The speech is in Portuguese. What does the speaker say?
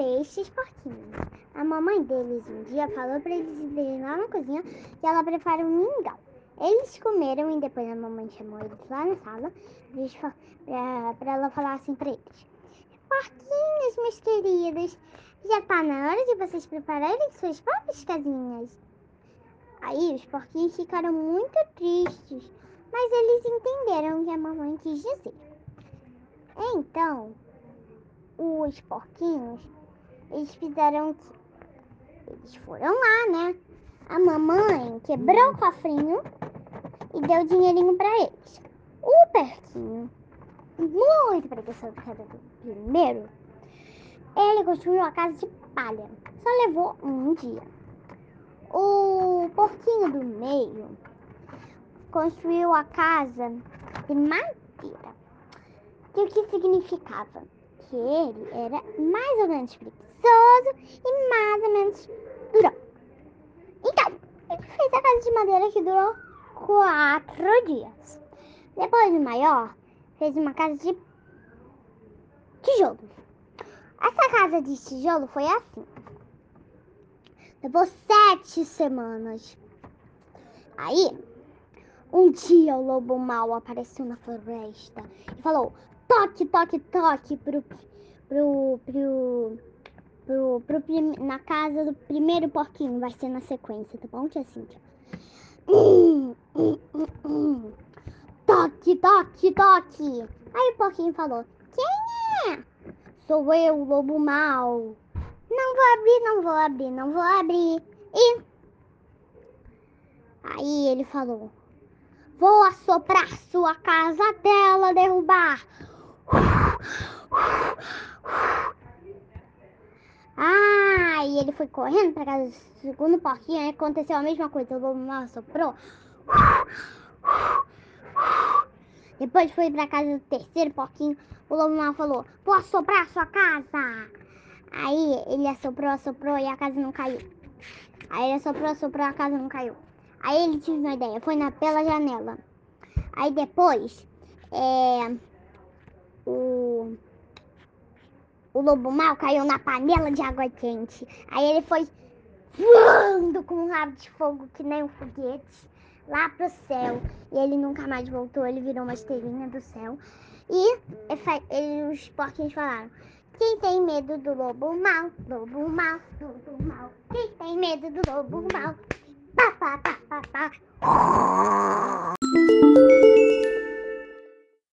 estes porquinhos. A mamãe deles um dia falou para eles irem lá na cozinha que ela prepara um mingau. Eles comeram e depois a mamãe chamou eles lá na sala para ela falar assim para eles: Porquinhos, meus queridos, já tá na hora de vocês prepararem suas próprias casinhas. Aí os porquinhos ficaram muito tristes, mas eles entenderam o que a mamãe quis dizer. Então, os porquinhos, eles fizeram? Eles foram lá, né? A mamãe quebrou o cofrinho e deu dinheirinho para eles. O porquinho, muito preguiçoso do primeiro, ele construiu a casa de palha. Só levou um dia. O porquinho do meio construiu a casa de madeira. E o que significava? Que ele era mais ou menos preguiçoso e mais ou menos durão. Então, ele fez a casa de madeira que durou quatro dias. Depois, o maior fez uma casa de tijolo. Essa casa de tijolo foi assim. Levou sete semanas. Aí, um dia o lobo mau apareceu na floresta e falou: toque, toque, toque pro, pro, pro, pro, pro, na casa do primeiro porquinho. Vai ser na sequência, tá bom, tia Cíntia? Hum, hum, hum, toque, toque, toque. Aí o porquinho falou: Quem é? Sou eu, lobo mau. Não vou abrir, não vou abrir, não vou abrir. E aí ele falou: Vou assoprar sua casa até ela derrubar. Ah, e ele foi correndo para casa do segundo porquinho. Aí aconteceu a mesma coisa. O lobo mal assoprou. Depois foi para casa do terceiro porquinho. O lobo mal falou: Vou assoprar sua casa. Aí ele assoprou, assoprou e a casa não caiu. Aí ele assoprou, assoprou a casa não caiu. Aí ele tive uma ideia, foi na pela janela. Aí depois, é, o, o lobo mal caiu na panela de água quente. Aí ele foi voando com um rabo de fogo que nem um foguete lá pro céu. E ele nunca mais voltou, ele virou uma estrelinha do céu. E ele, os porquinhos falaram: Quem tem medo do lobo mal? Lobo mal, lobo mal. Quem tem medo do lobo mal? Pá, pá, pá, pá, pá.